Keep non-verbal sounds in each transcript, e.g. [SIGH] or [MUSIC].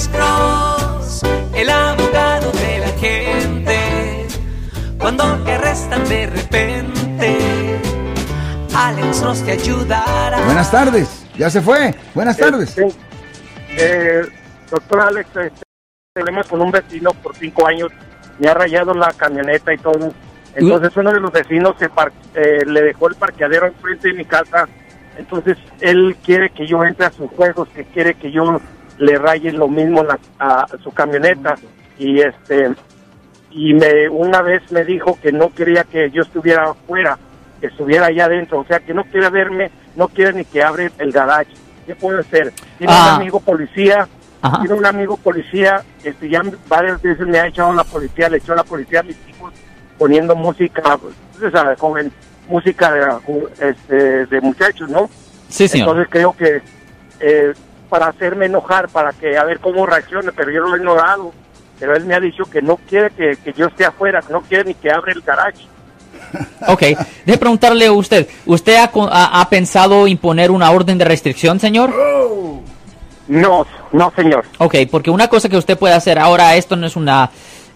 Alex Cross, el abogado de la gente. Cuando te arrestan de repente, Alex Cross te ayudará. Buenas tardes. Ya se fue. Buenas tardes. Eh, eh, doctor Alex, este, problemas con un vecino por cinco años. Me ha rayado la camioneta y todo. Entonces uno de los vecinos se par- eh, le dejó el parqueadero enfrente de mi casa. Entonces él quiere que yo entre a sus juegos, que quiere que yo le raye lo mismo la- a su camioneta. Y este y me una vez me dijo que no quería que yo estuviera afuera, que estuviera allá adentro, o sea que no quiere verme, no quiere ni que abre el garage. ¿Qué puedo hacer? Tiene Ah. un amigo policía, Ajá. tiene un amigo policía, este ya varias veces me ha echado la policía, le echó la policía a mis hijos poniendo música, pues, esa joven, música de, este, de muchachos, ¿no? Sí, señor. Entonces creo que eh, para hacerme enojar, para que a ver cómo reaccione, pero yo lo he ignorado. Pero él me ha dicho que no quiere que, que yo esté afuera, que no quiere ni que abra el garage. [LAUGHS] Ok, deje preguntarle a usted, ¿usted ha, ha- ha pensado imponer una orden de restricción, señor? No, no, señor. Ok, porque una cosa que usted puede hacer ahora, esto no es una,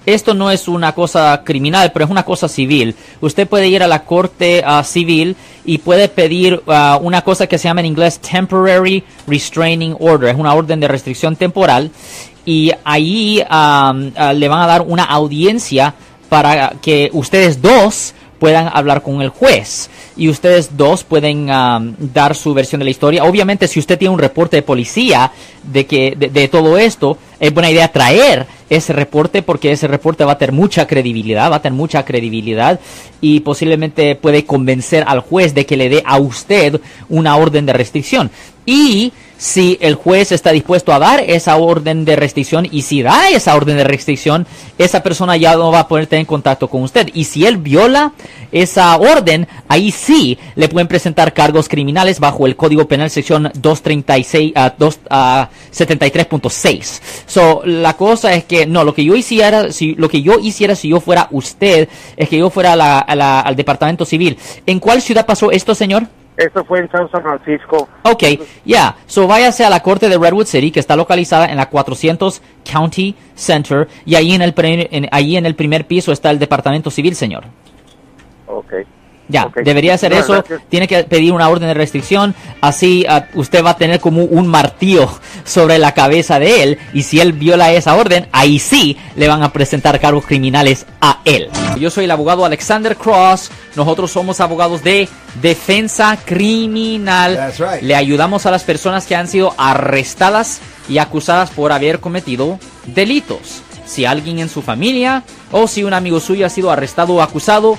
esto no es una cosa criminal, pero es una cosa civil. Usted puede ir a la corte ah, civil y puede pedir ah, una cosa que se llama en inglés temporary restraining order, es una orden de restricción temporal y ahí am, ah, le van a dar una audiencia para que ustedes dos puedan hablar con el juez y ustedes dos pueden am, dar su versión de la historia. Obviamente, si usted tiene un reporte de policía de que de, de todo esto, es buena idea traer ese reporte porque ese reporte va a tener mucha credibilidad, va a tener mucha credibilidad y posiblemente puede convencer al juez de que le dé a usted una orden de restricción. Y si el juez está dispuesto a dar esa orden de restricción y si da esa orden de restricción, esa persona ya no va a poder en contacto con usted. Y si él viola esa orden, ahí sí le pueden presentar cargos criminales bajo el Código Penal sección 236 a 2 a 73.6. So, la cosa es que no, lo que yo hiciera si lo que yo hiciera si yo fuera usted es que yo fuera a la- a la- al departamento civil. ¿En cuál ciudad pasó esto, señor? Eso fue en San Francisco. Ok, ya. So váyase a la corte de Redwood City, que está localizada en la 400 County Center, y ahí en el, pre- en, ahí en el primer piso está el departamento civil, señor. Ok. Ya, debería hacer No, eso. gracias. Tiene que pedir una orden de restricción. Así ah, usted va a tener como un martillo [LAUGHS] sobre la cabeza de él. Y si él viola esa orden, ahí sí le van a presentar cargos criminales a él. Yo soy el abogado Alexander Cross. Nosotros somos abogados de defensa criminal. That's right. Le ayudamos a las personas que han sido arrestadas y acusadas por haber cometido delitos. Si alguien en su familia o si un amigo suyo ha sido arrestado o acusado,